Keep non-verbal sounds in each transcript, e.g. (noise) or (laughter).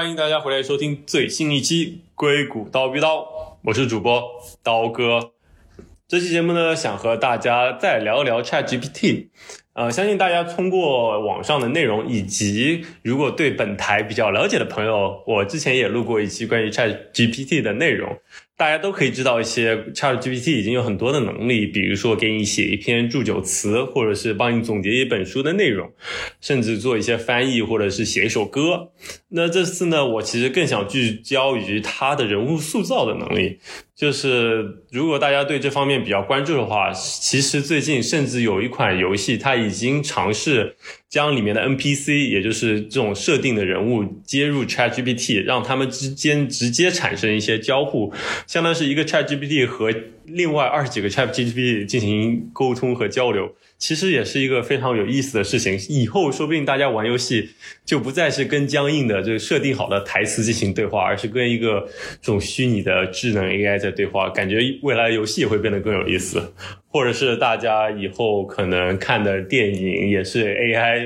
欢迎大家回来收听最新一期《硅谷刀逼刀》，我是主播刀哥。这期节目呢，想和大家再聊一聊 ChatGPT。呃，相信大家通过网上的内容，以及如果对本台比较了解的朋友，我之前也录过一期关于 ChatGPT 的内容。大家都可以知道一些 ChatGPT 已经有很多的能力，比如说给你写一篇祝酒词，或者是帮你总结一本书的内容，甚至做一些翻译，或者是写一首歌。那这次呢，我其实更想聚焦于它的人物塑造的能力。就是如果大家对这方面比较关注的话，其实最近甚至有一款游戏，它已经尝试。将里面的 NPC，也就是这种设定的人物接入 ChatGPT，让他们之间直接产生一些交互，相当于是一个 ChatGPT 和另外二十几个 ChatGPT 进行沟通和交流。其实也是一个非常有意思的事情。以后说不定大家玩游戏就不再是跟僵硬的这个设定好的台词进行对话，而是跟一个这种虚拟的智能 AI 在对话。感觉未来游戏也会变得更有意思，或者是大家以后可能看的电影也是 AI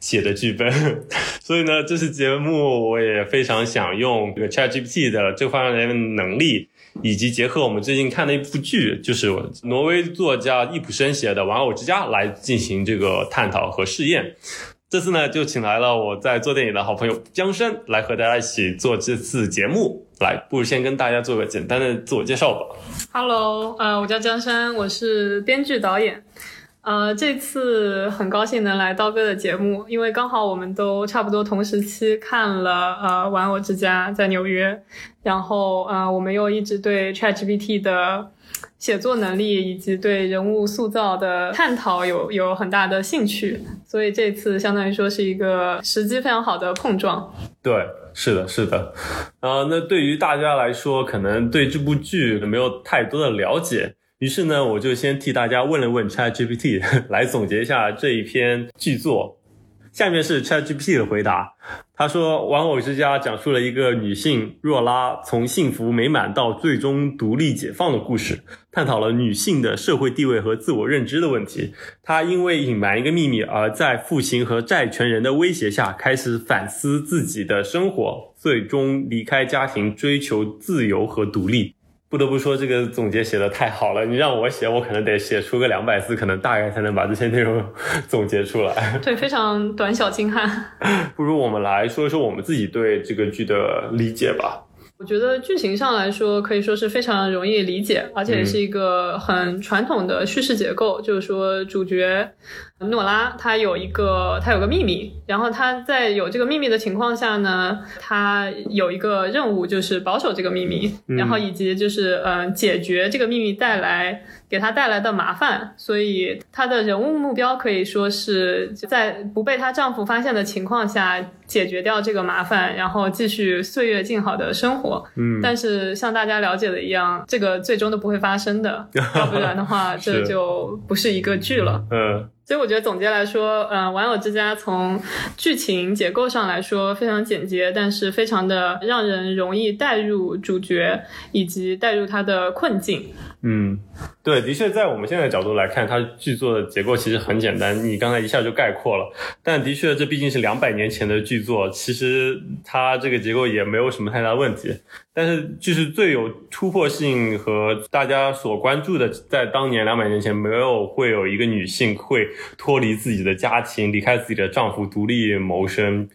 写的剧本。(laughs) 所以呢，这次节目我也非常想用这个 ChatGPT 的这方面的能力。以及结合我们最近看的一部剧，就是挪威作家易卜生写的《玩偶之家》来进行这个探讨和试验。这次呢，就请来了我在做电影的好朋友江山来和大家一起做这次节目。来，不如先跟大家做个简单的自我介绍吧。Hello，呃，我叫江山，我是编剧导演。呃，这次很高兴能来刀哥的节目，因为刚好我们都差不多同时期看了呃《玩偶之家》在纽约，然后呃我们又一直对 ChatGPT 的写作能力以及对人物塑造的探讨有有很大的兴趣，所以这次相当于说是一个时机非常好的碰撞。对，是的，是的。呃，那对于大家来说，可能对这部剧没有太多的了解。于是呢，我就先替大家问了问 ChatGPT，(laughs) 来总结一下这一篇剧作。下面是 ChatGPT 的回答。他说，《玩偶之家》讲述了一个女性若拉从幸福美满到最终独立解放的故事，探讨了女性的社会地位和自我认知的问题。她因为隐瞒一个秘密，而在父亲和债权人的威胁下，开始反思自己的生活，最终离开家庭，追求自由和独立。不得不说，这个总结写的太好了。你让我写，我可能得写出个两百字，可能大概才能把这些内容 (laughs) 总结出来。对，非常短小精悍。(laughs) 不如我们来说一说我们自己对这个剧的理解吧。我觉得剧情上来说，可以说是非常容易理解，而且是一个很传统的叙事结构，就是说主角。诺拉她有一个，她有个秘密，然后她在有这个秘密的情况下呢，她有一个任务就是保守这个秘密，然后以及就是嗯解决这个秘密带来给她带来的麻烦，所以她的人物目标可以说是在不被她丈夫发现的情况下解决掉这个麻烦，然后继续岁月静好的生活。嗯，但是像大家了解的一样，这个最终都不会发生的，(laughs) 要不然的话这就不是一个剧了。嗯。所以我觉得总结来说，呃，《玩偶之家》从剧情结构上来说非常简洁，但是非常的让人容易带入主角以及带入他的困境。嗯，对，的确，在我们现在角度来看，它剧作的结构其实很简单，你刚才一下就概括了。但的确，这毕竟是两百年前的剧作，其实它这个结构也没有什么太大问题。但是，就是最有突破性和大家所关注的，在当年两百年前，没有会有一个女性会脱离自己的家庭，离开自己的丈夫，独立谋生。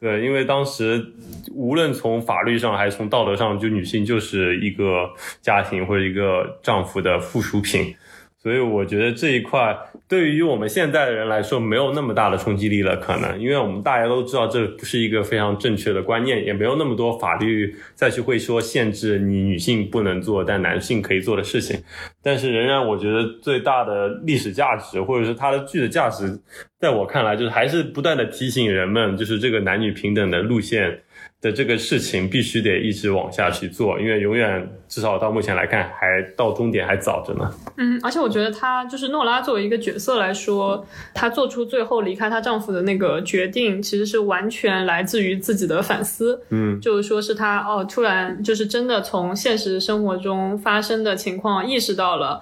对，因为当时无论从法律上还是从道德上，就女性就是一个家庭或者一个丈夫的附属品。所以我觉得这一块对于我们现在的人来说没有那么大的冲击力了，可能因为我们大家都知道这不是一个非常正确的观念，也没有那么多法律再去会说限制你女性不能做但男性可以做的事情。但是仍然，我觉得最大的历史价值或者是它的剧的价值，在我看来就是还是不断的提醒人们，就是这个男女平等的路线。的这个事情必须得一直往下去做，因为永远至少到目前来看，还到终点还早着呢。嗯，而且我觉得她就是诺拉作为一个角色来说，她做出最后离开她丈夫的那个决定，其实是完全来自于自己的反思。嗯，就是说是她哦，突然就是真的从现实生活中发生的情况意识到了，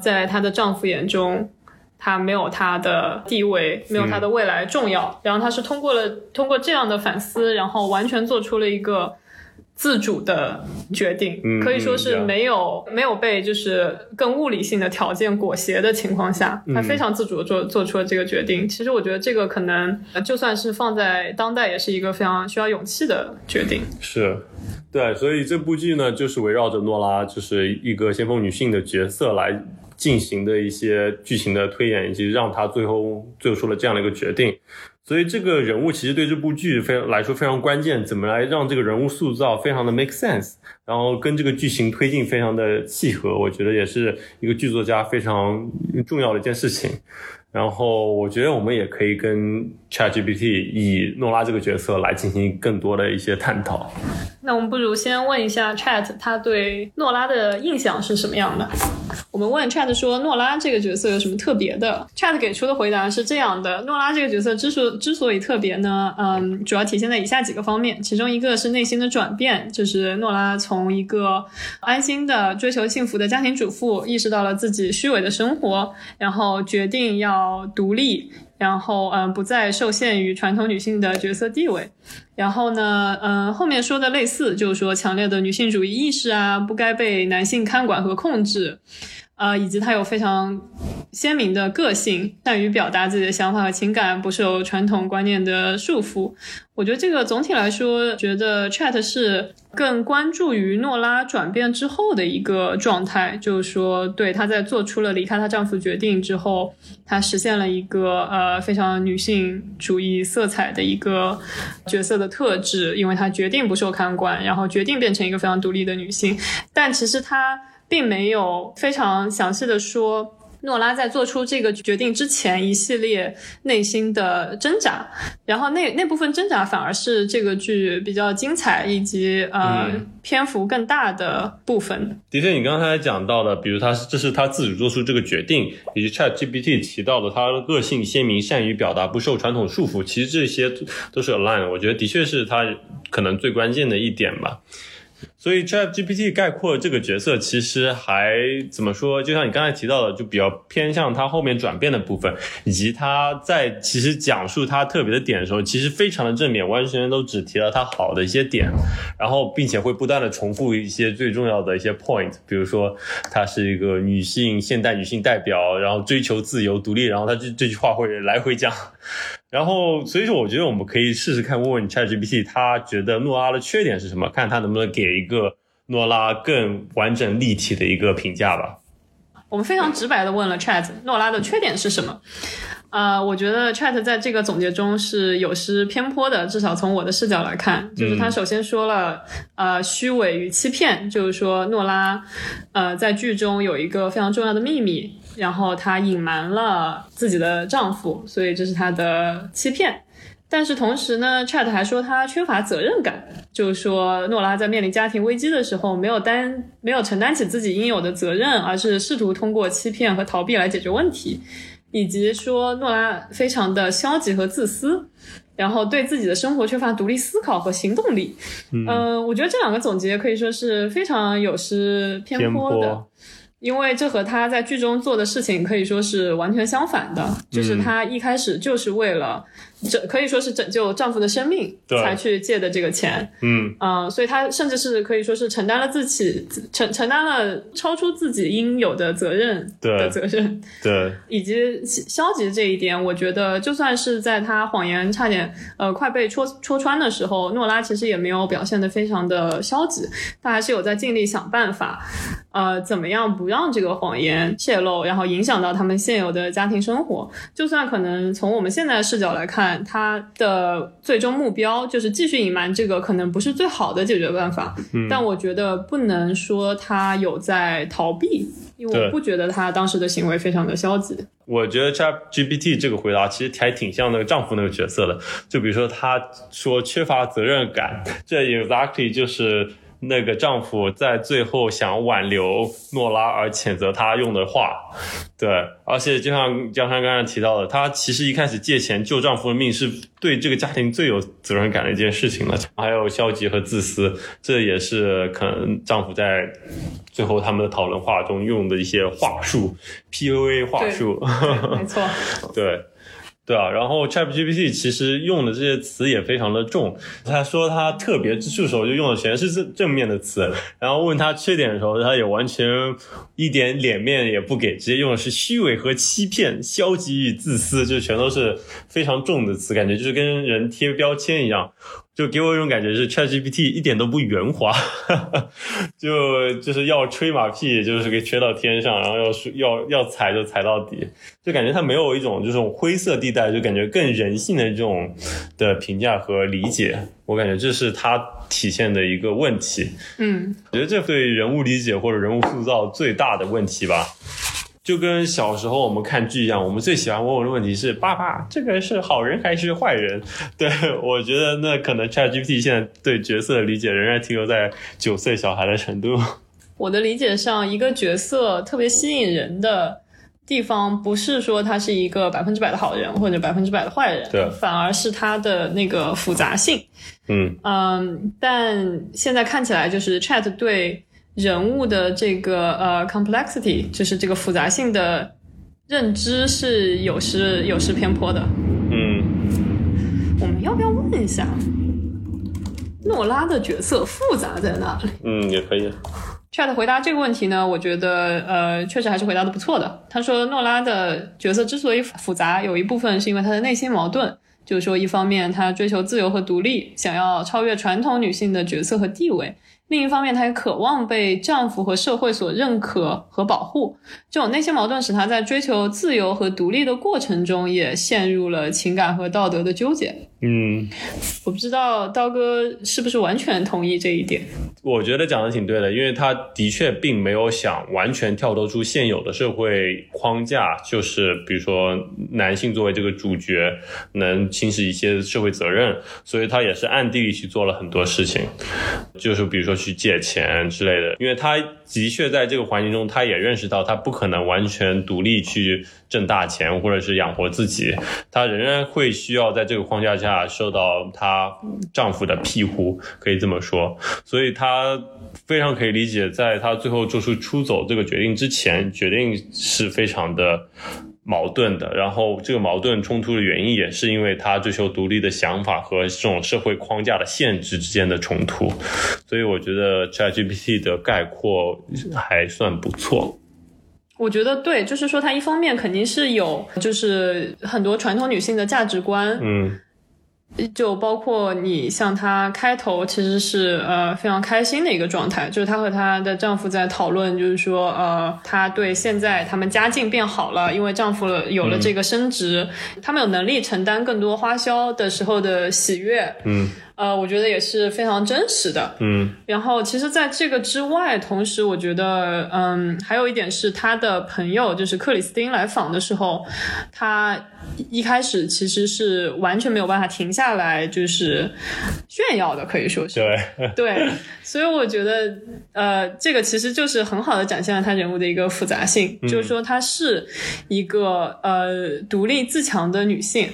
在她的丈夫眼中。他没有他的地位，没有他的未来重要。然后他是通过了通过这样的反思，然后完全做出了一个自主的决定，可以说是没有没有被就是更物理性的条件裹挟的情况下，他非常自主的做做出了这个决定。其实我觉得这个可能就算是放在当代，也是一个非常需要勇气的决定。是。对，所以这部剧呢，就是围绕着诺拉，就是一个先锋女性的角色来进行的一些剧情的推演，以及让他最后做出了这样的一个决定。所以这个人物其实对这部剧非来说非常关键，怎么来让这个人物塑造非常的 make sense，然后跟这个剧情推进非常的契合，我觉得也是一个剧作家非常重要的一件事情。然后我觉得我们也可以跟 ChatGPT 以诺拉这个角色来进行更多的一些探讨。那我们不如先问一下 Chat，他对诺拉的印象是什么样的？我们问 Chat 说，诺拉这个角色有什么特别的？Chat 给出的回答是这样的：诺拉这个角色之所之所以特别呢，嗯，主要体现在以下几个方面。其中一个是内心的转变，就是诺拉从一个安心的追求幸福的家庭主妇，意识到了自己虚伪的生活，然后决定要。独立，然后嗯，不再受限于传统女性的角色地位。然后呢，嗯，后面说的类似，就是说强烈的女性主义意识啊，不该被男性看管和控制。呃，以及他有非常鲜明的个性，善于表达自己的想法和情感，不受传统观念的束缚。我觉得这个总体来说，觉得 Chat 是更关注于诺拉转变之后的一个状态，就是说，对她在做出了离开她丈夫决定之后，她实现了一个呃非常女性主义色彩的一个角色的特质，因为她决定不受看管，然后决定变成一个非常独立的女性。但其实她。并没有非常详细的说诺拉在做出这个决定之前一系列内心的挣扎，然后那那部分挣扎反而是这个剧比较精彩以及呃篇幅更大的部分。的确，你刚才讲到的，比如他这是他自主做出这个决定，以及 Chat GPT 提到的他的个性鲜明、善于表达、不受传统束缚，其实这些都是 align。我觉得的确是他可能最关键的一点吧。所以 ChatGPT 概括这个角色，其实还怎么说？就像你刚才提到的，就比较偏向他后面转变的部分，以及他在其实讲述他特别的点的时候，其实非常的正面，完全都只提了他好的一些点，然后并且会不断的重复一些最重要的一些 point，比如说她是一个女性现代女性代表，然后追求自由独立，然后他这这句话会来回讲。然后，所以说，我觉得我们可以试试看，问问 ChatGPT，他觉得诺拉的缺点是什么？看他能不能给一个诺拉更完整立体的一个评价吧。我们非常直白的问了 Chat，诺拉的缺点是什么？呃，我觉得 Chat 在这个总结中是有失偏颇的，至少从我的视角来看，就是他首先说了，呃，虚伪与欺骗，就是说诺拉，呃，在剧中有一个非常重要的秘密。然后她隐瞒了自己的丈夫，所以这是她的欺骗。但是同时呢，Chat 还说她缺乏责任感，就是说诺拉在面临家庭危机的时候，没有担没有承担起自己应有的责任，而是试图通过欺骗和逃避来解决问题，以及说诺拉非常的消极和自私，然后对自己的生活缺乏独立思考和行动力。嗯，我觉得这两个总结可以说是非常有失偏颇的。因为这和他在剧中做的事情可以说是完全相反的，就是他一开始就是为了。拯可以说是拯救丈夫的生命才去借的这个钱，嗯。啊，所以她甚至是可以说是承担了自己承承担了超出自己应有的责任的责任，对，(laughs) 以及消极这一点，我觉得就算是在她谎言差点呃快被戳戳穿的时候，诺拉其实也没有表现的非常的消极，她还是有在尽力想办法，呃，怎么样不让这个谎言泄露，然后影响到他们现有的家庭生活，就算可能从我们现在的视角来看。他的最终目标就是继续隐瞒这个，可能不是最好的解决办法。但我觉得不能说他有在逃避，因为我不觉得他当时的行为非常的消极。我觉得 Chat GPT 这个回答其实还挺像那个丈夫那个角色的。就比如说他说缺乏责任感，这 exactly 就是那个丈夫在最后想挽留诺拉而谴责她用的话。对，而且就像江山刚才提到的，她其实一开始借钱救丈夫的命，是对这个家庭最有责任感的一件事情了。还有消极和自私，这也是可能丈夫在最后他们的讨论话中用的一些话术，PUA 话术。没错，(laughs) 对。对啊，然后 ChatGPT 其实用的这些词也非常的重。他说他特别之处的时候就用的全是正正面的词，然后问他缺点的时候，他也完全一点脸面也不给，直接用的是虚伪和欺骗、消极与自私，就全都是非常重的词，感觉就是跟人贴标签一样。就给我一种感觉是 ChatGPT 一点都不圆滑，(laughs) 就就是要吹马屁，就是给吹到天上，然后要要要踩就踩到底，就感觉它没有一种这种灰色地带，就感觉更人性的这种的评价和理解，我感觉这是它体现的一个问题。嗯，我觉得这对人物理解或者人物塑造最大的问题吧。就跟小时候我们看剧一样，我们最喜欢问我的问题是：爸爸，这个是好人还是坏人？(laughs) 对我觉得那可能 ChatGPT 现在对角色的理解仍然停留在九岁小孩的程度。(laughs) 我的理解上，一个角色特别吸引人的地方，不是说他是一个百分之百的好人或者百分之百的坏人，对，反而是他的那个复杂性。嗯嗯，但现在看起来就是 Chat 对。人物的这个呃 complexity，就是这个复杂性的认知是有失有失偏颇的。嗯，我们要不要问一下诺拉的角色复杂在哪里？嗯，也可以。Chat 回答这个问题呢，我觉得呃确实还是回答的不错的。他说诺拉的角色之所以复杂，有一部分是因为她的内心矛盾，就是说一方面她追求自由和独立，想要超越传统女性的角色和地位。另一方面，她也渴望被丈夫和社会所认可和保护。这种内心矛盾使她在追求自由和独立的过程中，也陷入了情感和道德的纠结。嗯，我不知道刀哥是不是完全同意这一点。我觉得讲的挺对的，因为他的确并没有想完全跳脱出现有的社会框架，就是比如说男性作为这个主角能行使一些社会责任，所以他也是暗地里去做了很多事情，就是比如说去借钱之类的。因为他的确在这个环境中，他也认识到他不可能完全独立去挣大钱或者是养活自己，他仍然会需要在这个框架下。下受到她丈夫的庇护，可以这么说，所以她非常可以理解，在她最后做出出走这个决定之前，决定是非常的矛盾的。然后这个矛盾冲突的原因，也是因为她追求独立的想法和这种社会框架的限制之间的冲突。所以我觉得 ChatGPT 的概括还算不错。我觉得对，就是说，它一方面肯定是有，就是很多传统女性的价值观，嗯。就包括你像她开头其实是呃非常开心的一个状态，就是她和她的丈夫在讨论，就是说呃她对现在他们家境变好了，因为丈夫有了这个升职，他们有能力承担更多花销的时候的喜悦。嗯。呃，我觉得也是非常真实的。嗯，然后其实，在这个之外，同时我觉得，嗯，还有一点是，他的朋友就是克里斯汀来访的时候，他一开始其实是完全没有办法停下来，就是炫耀的，可以说是对对。所以我觉得，呃，这个其实就是很好的展现了他人物的一个复杂性，就是说她是一个呃独立自强的女性，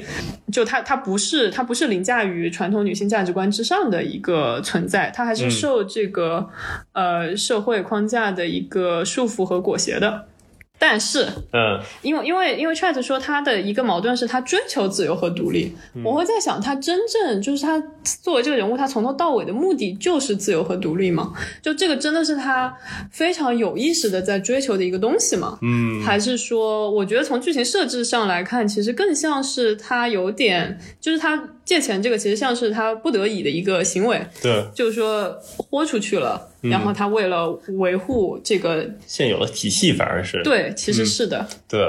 就她她不是她不是凌驾于传统女性价值观之上的一个存在，它还是受这个呃社会框架的一个束缚和裹挟的。但是，嗯，因为因为因为 Chat 说他的一个矛盾是他追求自由和独立，我会在想他真正就是他作为这个人物，他从头到尾的目的就是自由和独立吗？就这个真的是他非常有意识的在追求的一个东西吗？嗯，还是说，我觉得从剧情设置上来看，其实更像是他有点，就是他借钱这个其实像是他不得已的一个行为，对，就是说豁出去了。然后他为了维护这个现有的体系，反而是对，其实是的，对，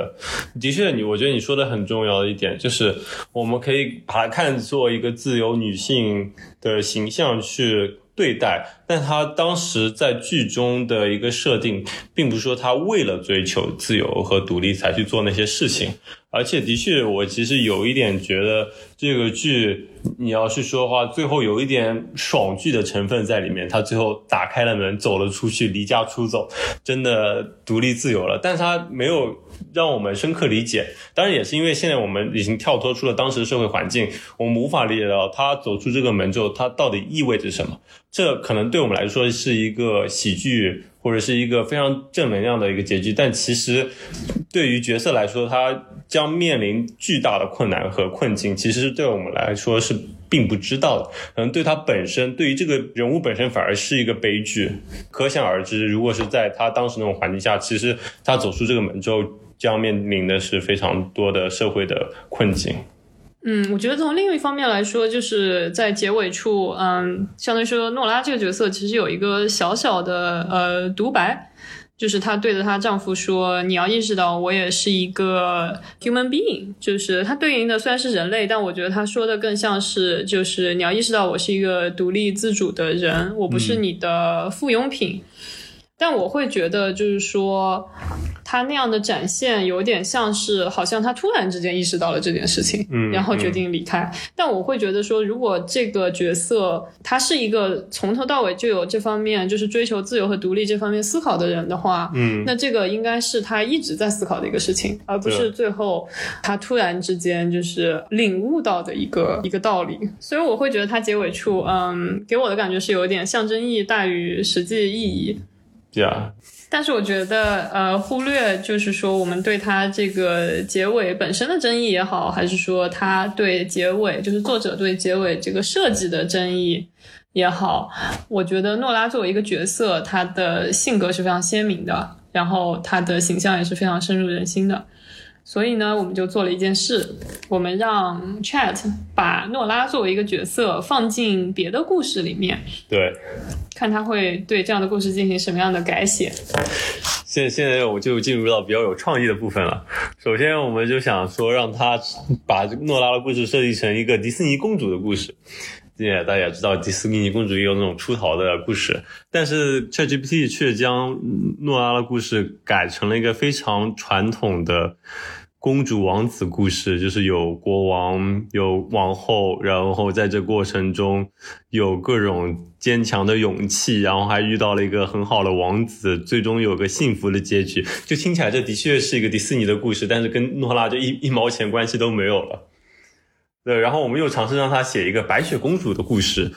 的确，你我觉得你说的很重要的一点就是，我们可以把它看作一个自由女性的形象去对待，但她当时在剧中的一个设定，并不是说她为了追求自由和独立才去做那些事情。而且的确，我其实有一点觉得这个剧，你要是说的话，最后有一点爽剧的成分在里面。他最后打开了门，走了出去，离家出走，真的独立自由了。但是他没有让我们深刻理解。当然，也是因为现在我们已经跳脱出了当时的社会环境，我们无法理解到他走出这个门之后，他到底意味着什么。这可能对我们来说是一个喜剧。或者是一个非常正能量的一个结局，但其实对于角色来说，他将面临巨大的困难和困境。其实对我们来说是并不知道的，可能对他本身，对于这个人物本身反而是一个悲剧。可想而知，如果是在他当时那种环境下，其实他走出这个门之后，将面临的是非常多的社会的困境。嗯，我觉得从另一方面来说，就是在结尾处，嗯，相当于说诺拉这个角色其实有一个小小的呃独白，就是她对着她丈夫说：“你要意识到，我也是一个 human being。”就是她对应的虽然是人类，但我觉得她说的更像是，就是你要意识到，我是一个独立自主的人，我不是你的附庸品。但我会觉得，就是说，他那样的展现有点像是，好像他突然之间意识到了这件事情，嗯，然后决定离开。但我会觉得说，如果这个角色他是一个从头到尾就有这方面，就是追求自由和独立这方面思考的人的话，嗯，那这个应该是他一直在思考的一个事情，而不是最后他突然之间就是领悟到的一个一个道理。所以我会觉得他结尾处，嗯，给我的感觉是有点象征意义大于实际意义。对啊，但是我觉得，呃，忽略就是说，我们对他这个结尾本身的争议也好，还是说他对结尾，就是作者对结尾这个设计的争议也好，我觉得诺拉作为一个角色，他的性格是非常鲜明的，然后他的形象也是非常深入人心的。所以呢，我们就做了一件事，我们让 Chat 把诺拉作为一个角色放进别的故事里面，对，看他会对这样的故事进行什么样的改写。现现在我就进入到比较有创意的部分了。首先，我们就想说让他把诺拉的故事设计成一个迪士尼公主的故事。也大家知道，迪士尼公主也有那种出逃的故事，但是 ChatGPT 却将诺拉的故事改成了一个非常传统的公主王子故事，就是有国王、有王后，然后在这过程中有各种坚强的勇气，然后还遇到了一个很好的王子，最终有个幸福的结局。就听起来，这的确是一个迪士尼的故事，但是跟诺拉就一一毛钱关系都没有了。对，然后我们又尝试让他写一个白雪公主的故事，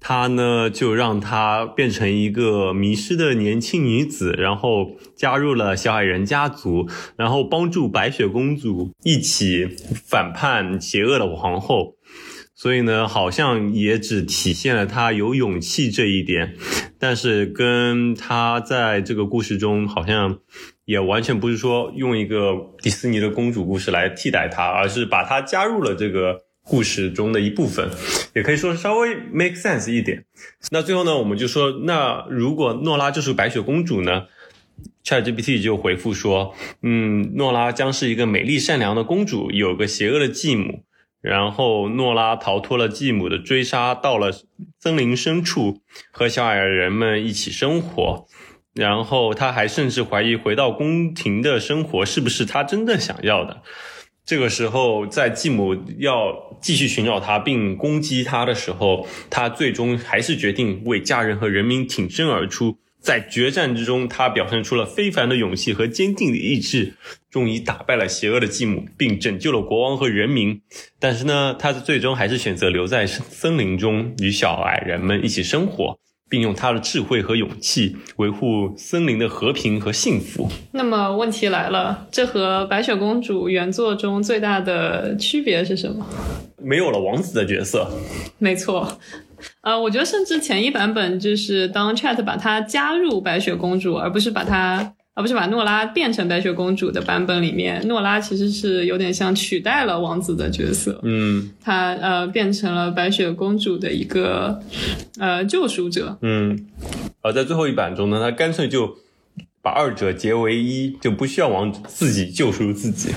他呢就让她变成一个迷失的年轻女子，然后加入了小矮人家族，然后帮助白雪公主一起反叛邪恶的皇后，所以呢，好像也只体现了她有勇气这一点，但是跟她在这个故事中好像。也完全不是说用一个迪士尼的公主故事来替代它，而是把它加入了这个故事中的一部分，也可以说稍微 make sense 一点。那最后呢，我们就说，那如果诺拉就是白雪公主呢？ChatGPT 就回复说，嗯，诺拉将是一个美丽善良的公主，有个邪恶的继母，然后诺拉逃脱了继母的追杀，到了森林深处，和小矮人们一起生活。然后他还甚至怀疑回到宫廷的生活是不是他真的想要的。这个时候，在继母要继续寻找他并攻击他的时候，他最终还是决定为家人和人民挺身而出。在决战之中，他表现出了非凡的勇气和坚定的意志，终于打败了邪恶的继母，并拯救了国王和人民。但是呢，他最终还是选择留在森林中，与小矮人们一起生活。并用他的智慧和勇气维护森林的和平和幸福。那么问题来了，这和白雪公主原作中最大的区别是什么？没有了王子的角色。没错，呃，我觉得甚至前一版本就是当 Chat 把它加入白雪公主，而不是把它。而不是把诺拉变成白雪公主的版本里面，诺拉其实是有点像取代了王子的角色。嗯，她呃变成了白雪公主的一个呃救赎者。嗯，而在最后一版中呢，他干脆就把二者结为一，就不需要王子自己救赎自己。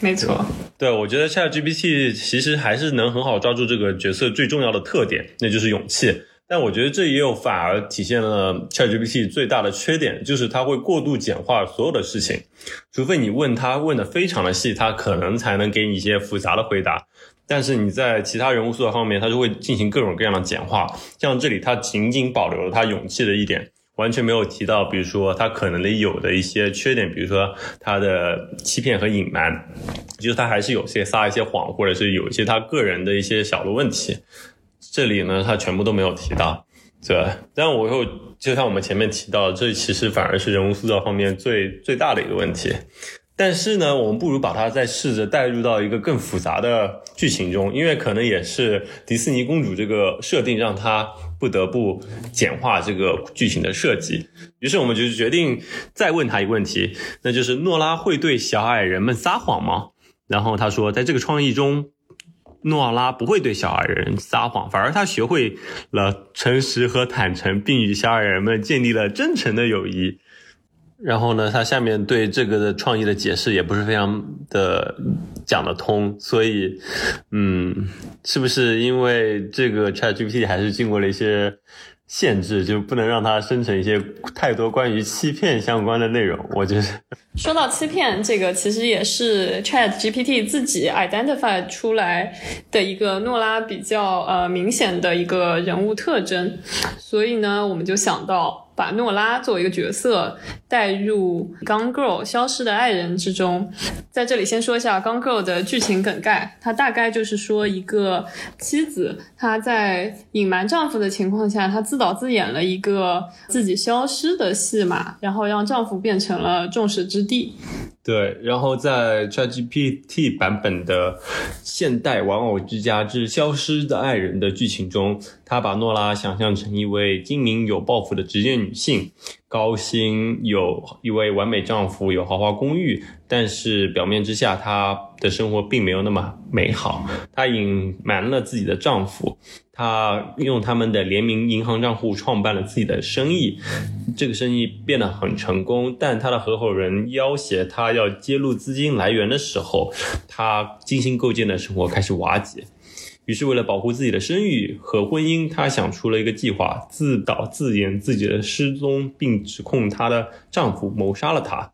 没错，对我觉得 ChatGPT 其实还是能很好抓住这个角色最重要的特点，那就是勇气。但我觉得这也有反而体现了 ChatGPT 最大的缺点，就是它会过度简化所有的事情，除非你问它问的非常的细，它可能才能给你一些复杂的回答。但是你在其他人物塑造方面，它就会进行各种各样的简化。像这里，它仅仅保留了它勇气的一点，完全没有提到，比如说他可能的有的一些缺点，比如说他的欺骗和隐瞒，就是他还是有些撒一些谎，或者是有一些他个人的一些小的问题。这里呢，它全部都没有提到。对，但我又就像我们前面提到，这其实反而是人物塑造方面最最大的一个问题。但是呢，我们不如把它再试着带入到一个更复杂的剧情中，因为可能也是迪士尼公主这个设定让她不得不简化这个剧情的设计。于是我们就决定再问他一个问题，那就是诺拉会对小矮人们撒谎吗？然后他说，在这个创意中，诺拉不会对小矮人撒谎，反而他学会了诚实和坦诚，并与小矮人们建立了真诚的友谊。然后呢，他下面对这个的创意的解释也不是非常的讲得通，所以，嗯，是不是因为这个 ChatGPT 还是经过了一些限制，就不能让它生成一些太多关于欺骗相关的内容？我觉得，说到欺骗，这个其实也是 ChatGPT 自己 identify 出来的一个诺拉比较呃明显的一个人物特征，所以呢，我们就想到。把诺拉作为一个角色带入《Gone Girl》消失的爱人之中，在这里先说一下《Gone Girl》的剧情梗概，它大概就是说一个妻子她在隐瞒丈夫的情况下，她自导自演了一个自己消失的戏码，然后让丈夫变成了众矢之的。对，然后在 ChatGPT 版本的《现代玩偶之家之消失的爱人》的剧情中，他把诺拉想象成一位精明有抱负的职业女性，高薪，有一位完美丈夫，有豪华公寓，但是表面之下，她的生活并没有那么美好。她隐瞒了自己的丈夫。她用他们的联名银行账户创办了自己的生意，这个生意变得很成功。但他的合伙人要挟他要揭露资金来源的时候，他精心构建的生活开始瓦解。于是，为了保护自己的声誉和婚姻，她想出了一个计划，自导自演自己的失踪，并指控她的丈夫谋杀了她。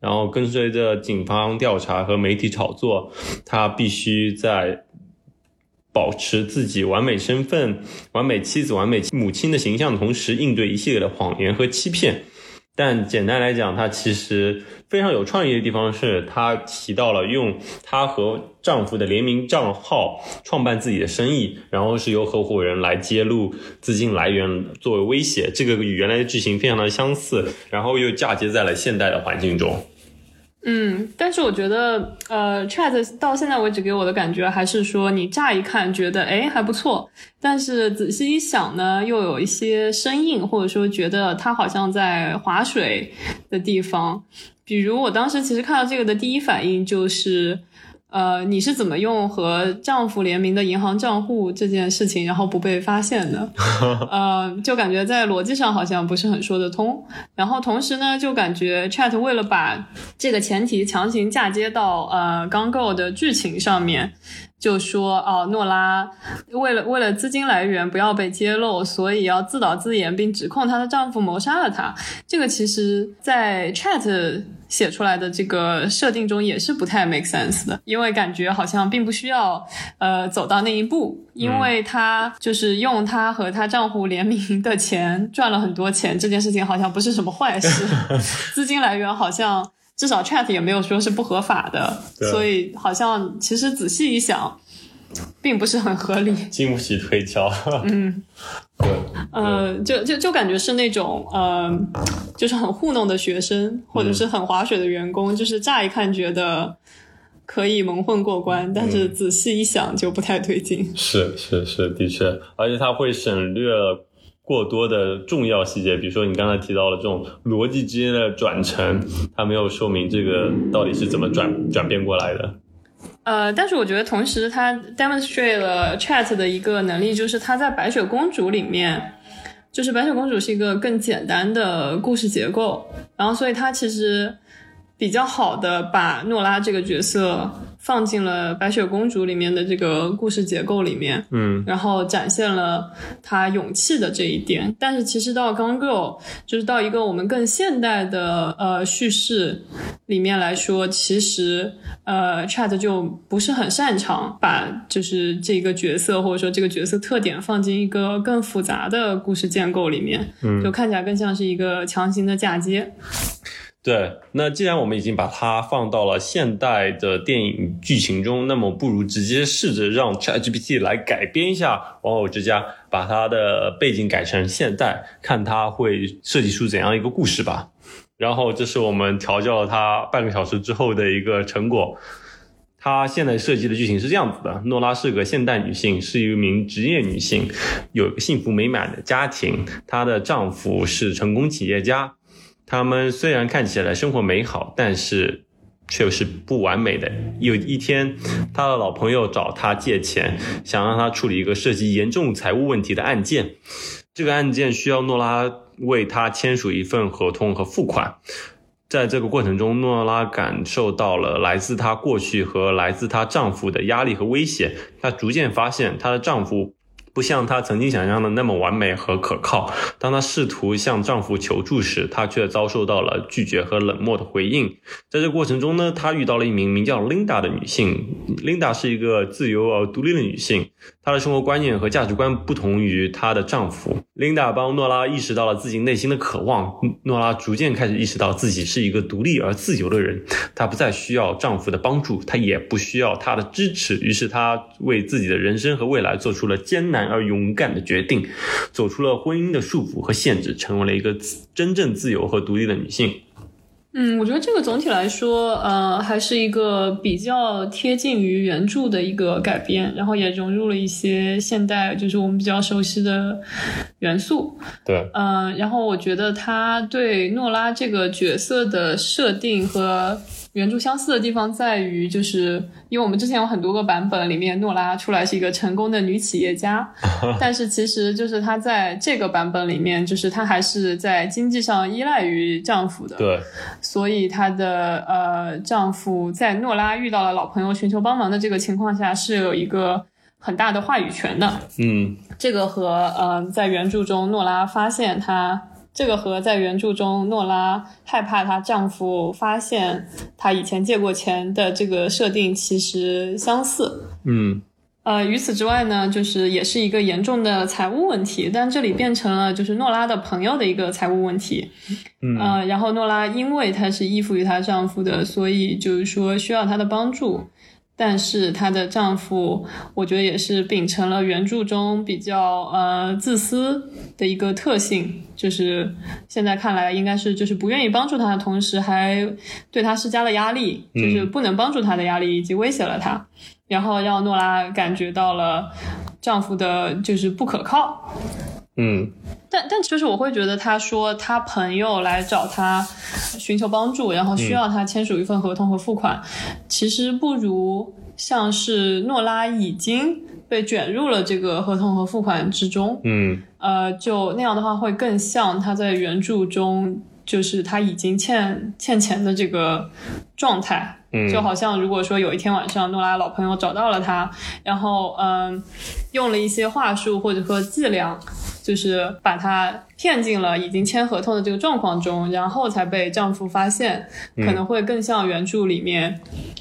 然后，跟随着警方调查和媒体炒作，他必须在。保持自己完美身份、完美妻子、完美母亲的形象同时，应对一系列的谎言和欺骗。但简单来讲，她其实非常有创意的地方是，她提到了用她和丈夫的联名账号创办自己的生意，然后是由合伙人来揭露资金来源作为威胁。这个与原来的剧情非常的相似，然后又嫁接在了现代的环境中。嗯，但是我觉得，呃，Chat 到现在为止给我的感觉还是说，你乍一看觉得，哎，还不错，但是仔细一想呢，又有一些生硬，或者说觉得它好像在划水的地方。比如我当时其实看到这个的第一反应就是。呃，你是怎么用和丈夫联名的银行账户这件事情，然后不被发现的？(laughs) 呃，就感觉在逻辑上好像不是很说得通。然后同时呢，就感觉 Chat 为了把这个前提强行嫁接到呃刚购的剧情上面。就说哦，诺拉为了为了资金来源不要被揭露，所以要自导自演，并指控她的丈夫谋杀了她。这个其实，在 Chat 写出来的这个设定中也是不太 make sense 的，因为感觉好像并不需要呃走到那一步，因为她就是用她和她丈夫联名的钱赚了很多钱，这件事情好像不是什么坏事，(laughs) 资金来源好像。至少 Chat 也没有说是不合法的，所以好像其实仔细一想，并不是很合理，经不起推敲。嗯，(laughs) 对，呃，就就就感觉是那种呃，就是很糊弄的学生，或者是很划水的员工，就是乍一看觉得可以蒙混过关，但是仔细一想就不太对劲。是是是，的确，而且他会省略。过多的重要细节，比如说你刚才提到了这种逻辑之间的转乘，它没有说明这个到底是怎么转转变过来的。呃，但是我觉得同时它 demonstrate 了 Chat 的一个能力，就是它在白雪公主里面，就是白雪公主是一个更简单的故事结构，然后所以它其实比较好的把诺拉这个角色放进了白雪公主里面的这个故事结构里面，嗯然后展现了她勇气的这一点。但是其实到《Gone Girl》，就是到一个我们更现代的呃叙事里面来说，其实呃 Chat 就不是很擅长把就是这个角色或者说这个角色特点放进一个更复杂的故事建构里面，嗯就看起来更像是一个强行的嫁接。对，那既然我们已经把它放到了现代的电影剧情中，那么不如直接试着让 ChatGPT 来改编一下《玩偶之家》，把它的背景改成现代，看它会设计出怎样一个故事吧。然后这是我们调教了它半个小时之后的一个成果。她现在设计的剧情是这样子的：诺拉是个现代女性，是一名职业女性，有一个幸福美满的家庭，她的丈夫是成功企业家。他们虽然看起来生活美好，但是却是不完美的。有一天，他的老朋友找他借钱，想让他处理一个涉及严重财务问题的案件。这个案件需要诺拉为他签署一份合同和付款。在这个过程中，诺拉感受到了来自她过去和来自她丈夫的压力和威胁。她逐渐发现，她的丈夫不像她曾经想象的那么完美和可靠。当她试图向丈夫求助时，她却遭受到了拒绝和冷漠的回应。在这过程中呢，她遇到了一名名叫 Linda 的女性。Linda 是一个自由而独立的女性，她的生活观念和价值观不同于她的丈夫。琳达帮诺拉意识到了自己内心的渴望。诺拉逐渐开始意识到自己是一个独立而自由的人，她不再需要丈夫的帮助，她也不需要他的支持。于是，她为自己的人生和未来做出了艰难而勇敢的决定，走出了婚姻的束缚和限制，成为了一个真正自由和独立的女性。嗯，我觉得这个总体来说，呃，还是一个比较贴近于原著的一个改编，然后也融入了一些现代，就是我们比较熟悉的元素。对，嗯、然后我觉得他对诺拉这个角色的设定和原著相似的地方在于，就是因为我们之前有很多个版本里面，诺拉出来是一个成功的女企业家，(laughs) 但是其实就是她在这个版本里面，就是她还是在经济上依赖于丈夫的。对，所以她的呃丈夫在诺拉遇到了老朋友寻求帮忙的这个情况下，是有一个很大的话语权的。嗯，这个和呃在原著中诺拉发现她，这个和在原著中诺拉害怕她丈夫发现她以前借过钱的这个设定其实相似。嗯，呃，与此之外呢，就是也是一个严重的财务问题，但这里变成了就是诺拉的朋友的一个财务问题。嗯呃，然后诺拉因为她是依附于她丈夫的，所以就是说需要他的帮助。但是她的丈夫，我觉得也是秉承了原著中比较呃自私的一个特性，就是现在看来应该是就是不愿意帮助她的同时，还对她施加了压力，就是不能帮助她的压力，以及威胁了她。然后让诺拉感觉到了丈夫的就是不可靠。嗯，但但就是我会觉得，他说他朋友来找他寻求帮助，然后需要他签署一份合同和付款，其实不如像是诺拉已经被卷入了这个合同和付款之中，嗯，呃，就那样的话会更像他在原著中就是他已经欠欠钱的这个状态。嗯。就好像如果说有一天晚上诺拉老朋友找到了他，然后嗯，用了一些话术或者说伎俩，就是把他骗进了已经签合同的这个状况中，然后才被丈夫发现，可能会更像原著里面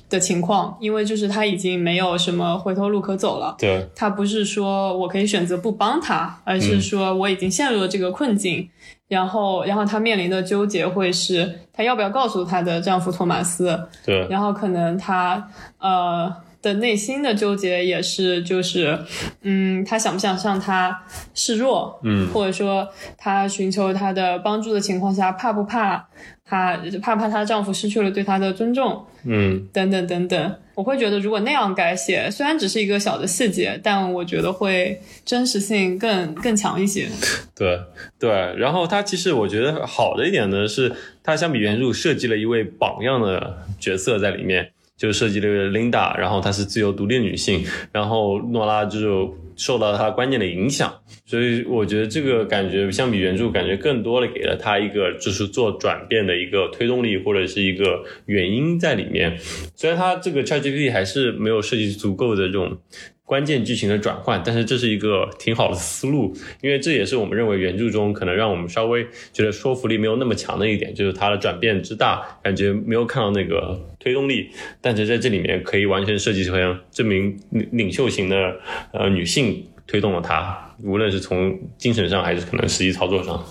的情况，因为就是他已经没有什么回头路可走了。对，他不是说我可以选择不帮他，而是说我已经陷入了这个困境，然后，然后她面临的纠结会是她要不要告诉她的丈夫托马斯，对，然后可能她呃的内心的纠结也是就是，嗯，她想不想向他示弱，嗯或者说她寻求他的帮助的情况下，怕不怕她怕不怕她丈夫失去了对她的尊重，嗯，等等等等，我会觉得如果那样改写，虽然只是一个小的细节，但我觉得会真实性更更强一些。对对。然后他其实我觉得好的一点呢，是他相比原著设计了一位榜样的角色在里面。就设计了一个 Linda，然后她是自由独立女性，然后诺拉就是受到她观念的影响。所以我觉得这个感觉相比原著，感觉更多的给了她一个就是做转变的一个推动力或者是一个原因在里面。虽然它这个 ChatGPT 还是没有设计足够的这种。关键剧情的转换，但是这是一个挺好的思路，因为这也是我们认为原著中可能让我们稍微觉得说服力没有那么强的一点，就是它的转变之大，感觉没有看到那个推动力。但是在这里面可以完全设计成这名领领袖型的呃女性推动了它，无论是从精神上还是可能实际操作上。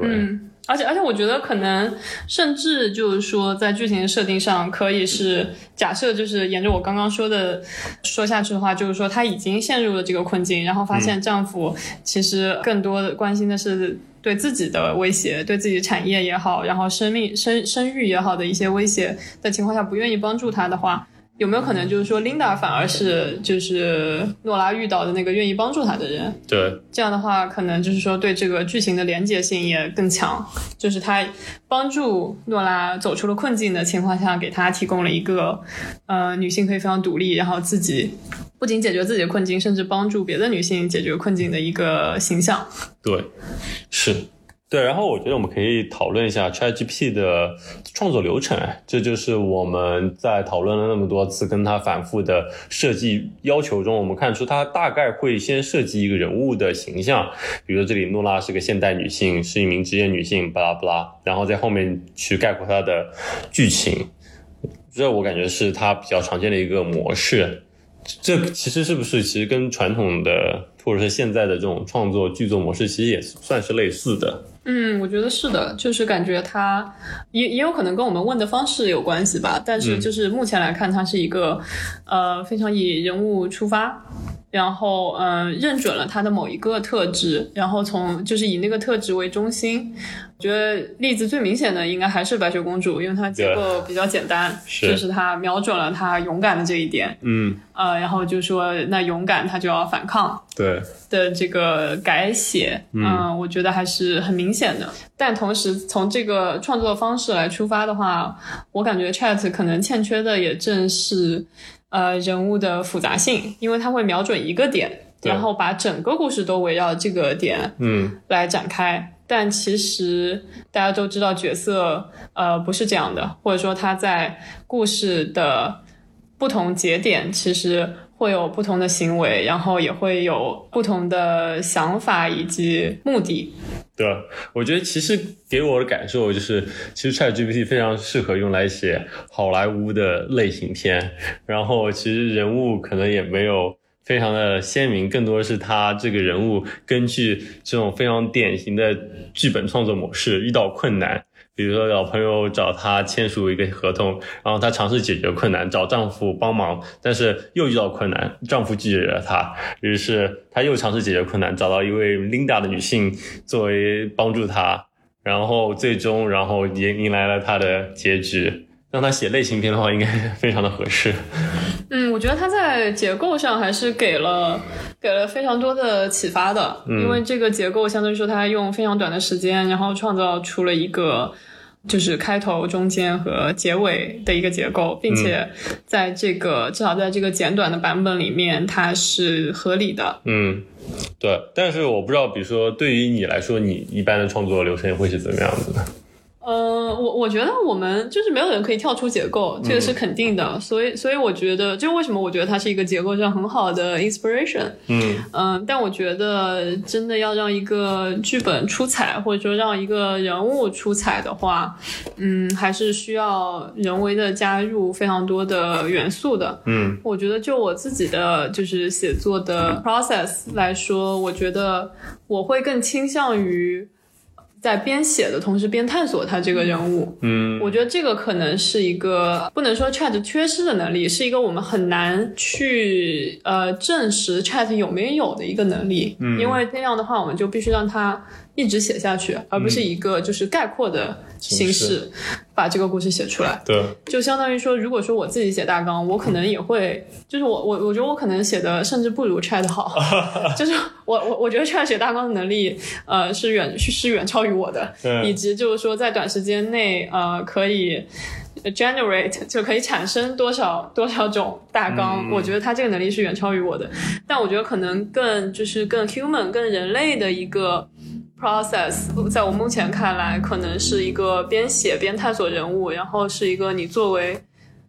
嗯。而且，而且，我觉得可能甚至就是说，在剧情设定上，可以是假设，就是沿着我刚刚说的说下去的话，就是说，她已经陷入了这个困境，然后发现丈夫其实更多的关心的是对自己的威胁，对自己产业也好，然后生命、生生育也好的一些威胁的情况下，不愿意帮助她的话。有没有可能就是说，Linda 反而是就是诺拉遇到的那个愿意帮助她的人？对，这样的话，可能就是说对这个剧情的连结性也更强。就是他帮助诺拉走出了困境的情况下，给他提供了一个呃女性可以非常独立，然后自己不仅解决自己的困境，甚至帮助别的女性解决困境的一个形象。对，是。对，然后我觉得我们可以讨论一下 ChatGPT 的创作流程。这就是我们在讨论了那么多次，跟他反复的设计要求中，我们看出他大概会先设计一个人物的形象，比如说这里诺拉是个现代女性，是一名职业女性，巴拉巴拉，然后在后面去概括她的剧情。这我感觉是他比较常见的一个模式。这其实是不是其实跟传统的或者是现在的这种创作剧作模式，其实也算是类似的。嗯，我觉得是的，就是感觉它也也有可能跟我们问的方式有关系吧。但是就是目前来看，它是一个呃非常以人物出发，然后嗯认准了他的某一个特质，然后从就是以那个特质为中心。我觉得例子最明显的应该还是白雪公主，因为它结构比较简单，就是它瞄准了她勇敢的这一点。嗯，呃，然后就说那勇敢，她就要反抗。对的这个改写，嗯，我觉得还是很明显的。但同时从这个创作方式来出发的话，我感觉 Chat 可能欠缺的也正是呃人物的复杂性，因为它会瞄准一个点，然后把整个故事都围绕这个点，嗯，来展开。但其实大家都知道，角色呃不是这样的，或者说他在故事的不同节点，其实会有不同的行为，然后也会有不同的想法以及目的。对，我觉得其实给我的感受就是，其实 ChatGPT 非常适合用来写好莱坞的类型片，然后其实人物可能也没有。非常的鲜明，更多的是他这个人物根据这种非常典型的剧本创作模式，遇到困难，比如说老朋友找他签署一个合同，然后他尝试解决困难，找丈夫帮忙，但是又遇到困难，丈夫拒绝了他，于是他又尝试解决困难，找到一位 Linda 的女性作为帮助他，然后最终然后迎迎来了他的结局。让他写类型片的话，应该非常的合适。嗯，我觉得他在结构上还是给了给了非常多的启发的，因为这个结构相对于说，他用非常短的时间，然后创造出了一个就是开头、中间和结尾的一个结构，并且在这个至少在这个简短的版本里面，它是合理的。嗯，对。但是我不知道，比如说对于你来说，你一般的创作流程会是怎么样子的？呃，我我觉得我们就是没有人可以跳出结构，这个是肯定的。所以，所以我觉得，就为什么我觉得它是一个结构上很好的 inspiration。嗯嗯，但我觉得真的要让一个剧本出彩，或者说让一个人物出彩的话，嗯，还是需要人为的加入非常多的元素的。嗯，我觉得就我自己的就是写作的 process 来说，我觉得我会更倾向于。在边写的同时边探索他这个人物，嗯，我觉得这个可能是一个不能说 Chat 缺失的能力，是一个我们很难去呃证实 Chat 有没有的一个能力，嗯，因为那样的话我们就必须让他一直写下去，而不是一个就是概括的形式。把这个故事写出来。对，就相当于说，如果说我自己写大纲，我可能也会，就是我我我觉得我可能写的甚至不如 Chat 好，(laughs) 就是我我我觉得 Chat 写大纲的能力，呃，是远是远超于我的，以及就是说在短时间内，呃，可以。Generate 就可以产生多少多少种大纲，我觉得他这个能力是远超于我的。但我觉得可能更就是更 human、更人类的一个 process，在我目前看来，可能是一个边写边探索人物，然后是一个你作为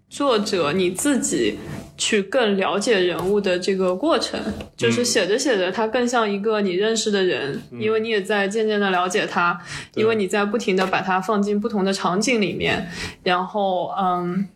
作者你自己。去更了解人物的这个过程，就是写着写着，他更像一个你认识的人，因为你也在渐渐的了解他，因为你在不停的把他放进不同的场景里面，然后嗯。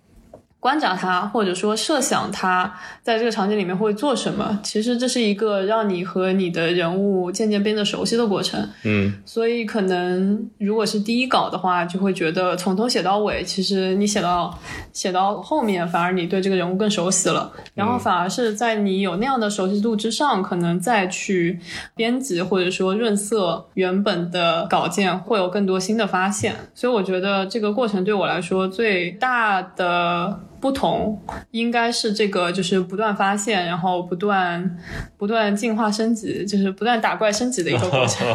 观察他，或者说设想他在这个场景里面会做什么，其实这是一个让你和你的人物渐渐变得熟悉的过程。嗯，所以可能如果是第一稿的话，就会觉得从头写到尾，其实你写到写到后面，反而你对这个人物更熟悉了。然后反而是在你有那样的熟悉度之上，可能再去编辑或者说润色原本的稿件，会有更多新的发现。所以我觉得这个过程对我来说最大的。不同应该是这个，就是不断发现，然后不断不断进化升级，就是不断打怪升级的一个过程。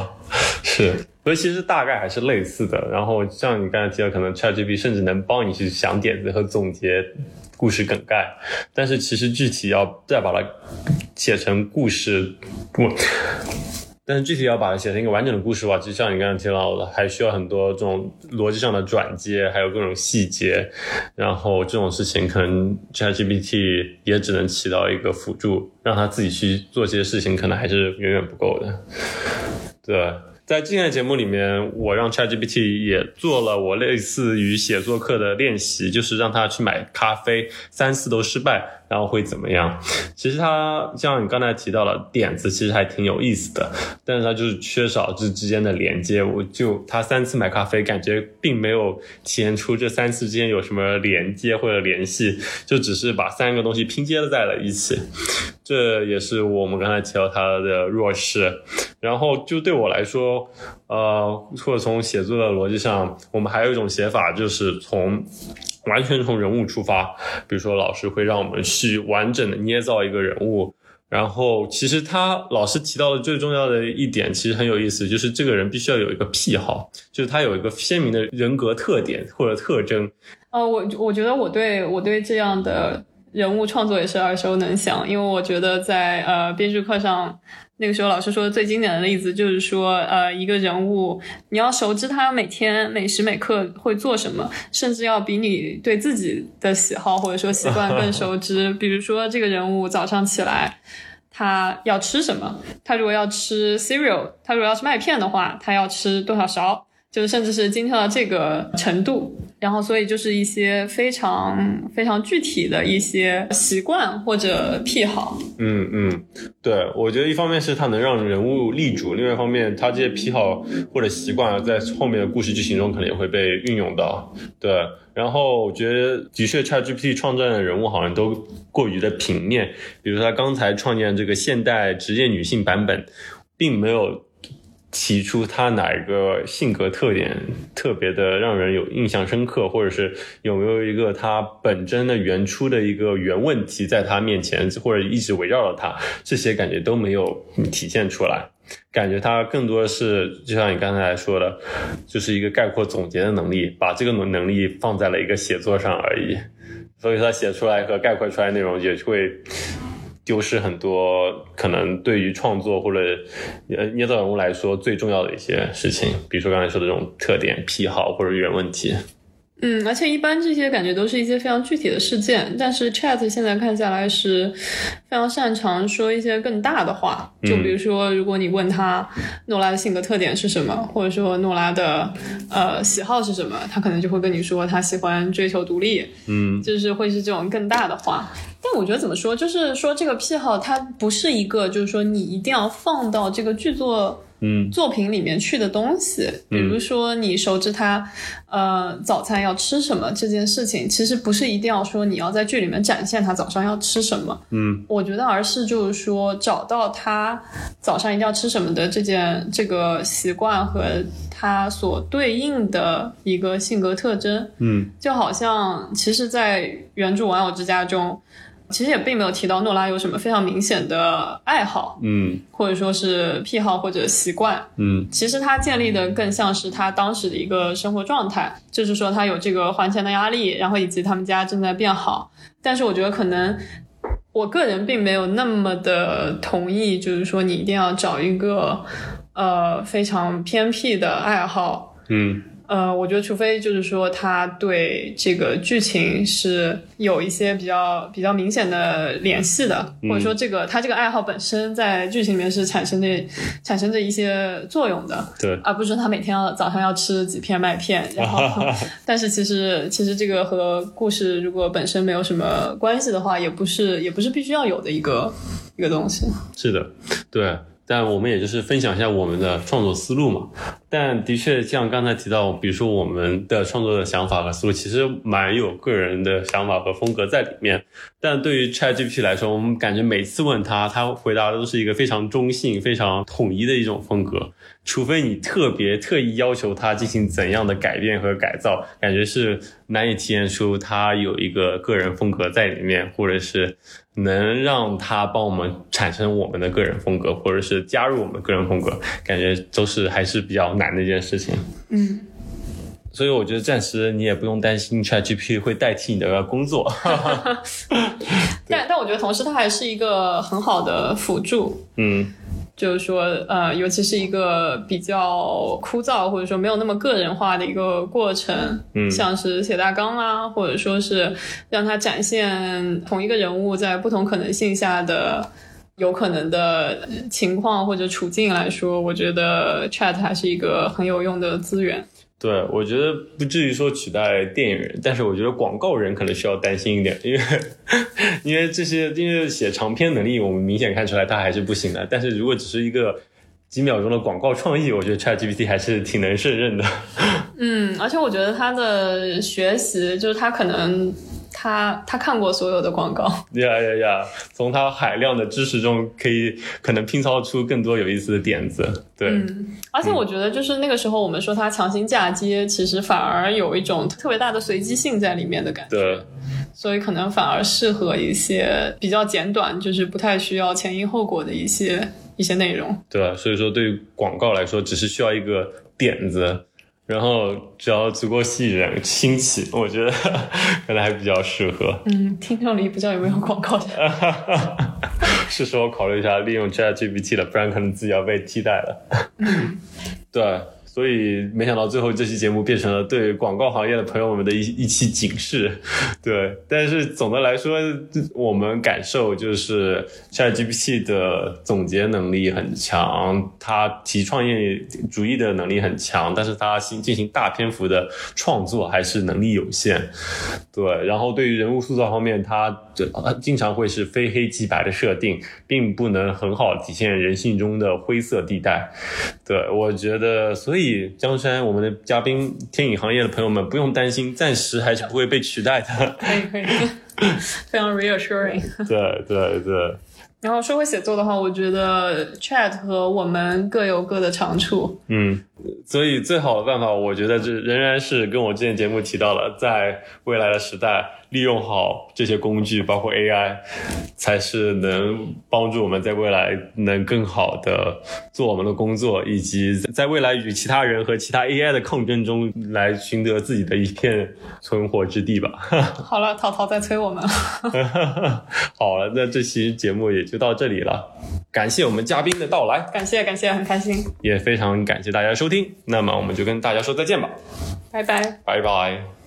是，(laughs) 所以其实大概还是类似的。然后像你刚才提到，可能 ChatGPT 甚至能帮你去想点子和总结故事梗概，但是其实具体要再把它写成故事，不。但是具体要把它写成一个完整的故事的话，就像你刚刚提到的，还需要很多这种逻辑上的转接，还有各种细节。然后这种事情可能 ChatGPT 也只能起到一个辅助，让他自己去做这些事情，可能还是远远不够的。对。在今天的节目里面，我让 ChatGPT 也做了我类似于写作课的练习，就是让他去买咖啡，三次都失败，然后会怎么样？其实他像你刚才提到了点子，其实还挺有意思的，但是他就是缺少这之间的连接。我就他三次买咖啡，感觉并没有体现出这三次之间有什么连接或者联系，就只是把三个东西拼接在了一起。这也是我们刚才提到他的弱势。然后就对我来说，呃，或者从写作的逻辑上，我们还有一种写法，就是从完全从人物出发。比如说，老师会让我们去完整的捏造一个人物。然后，其实他老师提到的最重要的一点，其实很有意思，就是这个人必须要有一个癖好，就是他有一个鲜明的人格特点或者特征。呃，我我觉得我对我对这样的人物创作也是耳熟能详，因为我觉得在呃编剧课上。那个时候老师说的最经典的例子就是说，呃，一个人物你要熟知他每天每时每刻会做什么，甚至要比你对自己的喜好或者说习惯更熟知。(laughs) 比如说这个人物早上起来他要吃什么，他如果要吃 cereal，他如果要吃麦片的话，他要吃多少勺。就是甚至是精确到这个程度，然后所以就是一些非常非常具体的一些习惯或者癖好。嗯嗯，对，我觉得一方面是它能让人物立主，另外一方面他这些癖好或者习惯在后面的故事剧情中可能也会被运用到。对，然后我觉得的确 ChatGPT 创造的人物好像都过于的平面，比如他刚才创建这个现代职业女性版本，并没有。提出他哪一个性格特点特别的让人有印象深刻，或者是有没有一个他本真的原初的一个原问题在他面前，或者一直围绕着他，这些感觉都没有体现出来。感觉他更多的是，就像你刚才说的，就是一个概括总结的能力，把这个能能力放在了一个写作上而已。所以他写出来和概括出来内容也会。丢失很多可能对于创作或者呃捏造人物来说最重要的一些事情，比如说刚才说的这种特点、癖好或者语言问题。嗯，而且一般这些感觉都是一些非常具体的事件，但是 Chat 现在看下来是非常擅长说一些更大的话。就比如说，如果你问他诺拉的性格特点是什么，或者说诺拉的呃喜好是什么，他可能就会跟你说他喜欢追求独立。嗯，就是会是这种更大的话。但我觉得怎么说，就是说这个癖好它不是一个，就是说你一定要放到这个剧作。嗯作品里面去的东西，比如说你熟知他，呃，早餐要吃什么这件事情，其实不是一定要说你要在剧里面展现他早上要吃什么。嗯我觉得而是就是说找到他早上一定要吃什么的这件这个习惯和他所对应的一个性格特征，嗯就好像其实，在原著《玩偶之家》中。其实也并没有提到诺拉有什么非常明显的爱好，嗯或者说是癖好或者习惯，嗯其实他建立的更像是他当时的一个生活状态，就是说他有这个还钱的压力，然后以及他们家正在变好。但是我觉得可能我个人并没有那么的同意，就是说你一定要找一个呃非常偏僻的爱好。嗯呃，我觉得除非就是说他对这个剧情是有一些比较比较明显的联系的，或者说这个他这个爱好本身在剧情里面是产生着产生着一些作用的，对，而不是说他每天要早上要吃几片麦片，(laughs) 然后 (laughs) 但是其实其实这个和故事如果本身没有什么关系的话，也不是也不是必须要有的一个一个东西。是的，对。但我们也就是分享一下我们的创作思路嘛。但的确，像刚才提到，比如说我们的创作的想法和思路，其实蛮有个人的想法和风格在里面。但对于 ChatGPT 来说，我们感觉每次问他，他回答的都是一个非常中性、非常统一的一种风格。除非你特别特意要求他进行怎样的改变和改造，感觉是难以体现出他有一个个人风格在里面，或者是能让他帮我们产生我们的个人风格，或者是加入我们个人风格，感觉都是还是比较难的一件事情。嗯，所以我觉得暂时你也不用担心 ChatGPT 会代替你的工作。(laughs) 但但我觉得同时它还是一个很好的辅助。嗯就是说，呃，尤其是一个比较枯燥或者说没有那么个人化的一个过程，嗯像是写大纲啊，或者说是让它展现同一个人物在不同可能性下的有可能的情况或者处境来说，我觉得 Chat 还是一个很有用的资源。对，我觉得不至于说取代电影人，但是我觉得广告人可能需要担心一点，因为因为这些因为写长篇能力，我们明显看出来他还是不行的。但是如果只是一个几秒钟的广告创意，我觉得 (laughs) ChatGPT 还是挺能胜任的。嗯，而且我觉得他的学习就是他可能他他看过所有的广告，呀呀呀！从他海量的知识中，可以可能拼凑出更多有意思的点子。对，嗯，而且我觉得就是那个时候我们说他强行嫁接，其实反而有一种特别大的随机性在里面的感觉，对，所以可能反而适合一些比较简短，就是不太需要前因后果的一些一些内容。对，所以说对于广告来说，只是需要一个点子，然后只要足够吸引人、新奇，我觉得 (laughs) 可能还比较适合。嗯，听众里不知道有没有广告的。(laughs) 是时候考虑一下利用 ChatGPT 了，不然可能自己要被替代了。对，所以没想到最后这期节目变成了对广告行业的朋友们的一一期警示。对，但是总的来说，我们感受就是 ChatGPT 的总结能力很强，它提创业主义的能力很强，但是它新进行大篇幅的创作还是能力有限。对，然后对于人物塑造方面，它呃经常会是非黑即白的设定，并不能很好体现人性中的灰色地带。对，我觉得，所以江山，我们的嘉宾，天影行业的朋友们不用担心，暂时还是不会被取代的。可以可以，(laughs) 非常 reassuring。对对对，然后说回写作的话，我觉得 Chat 和我们各有各的长处。嗯，所以最好的办法，我觉得这仍然是跟我之前节目提到了，在未来的时代，利用好这些工具，包括 AI，才是能帮助我们在未来能更好的做我们的工作，以及在未来与其他人和其他 AI 的抗争中，来寻得自己的一片存活之地吧。(laughs) 好了，淘淘在催我们。(laughs) 好了，那这期节目也就到这里了，感谢我们嘉宾的到来，感谢感谢，很开心。也非常感谢大家的收听。那么我们就跟大家说再见吧，拜拜。拜拜。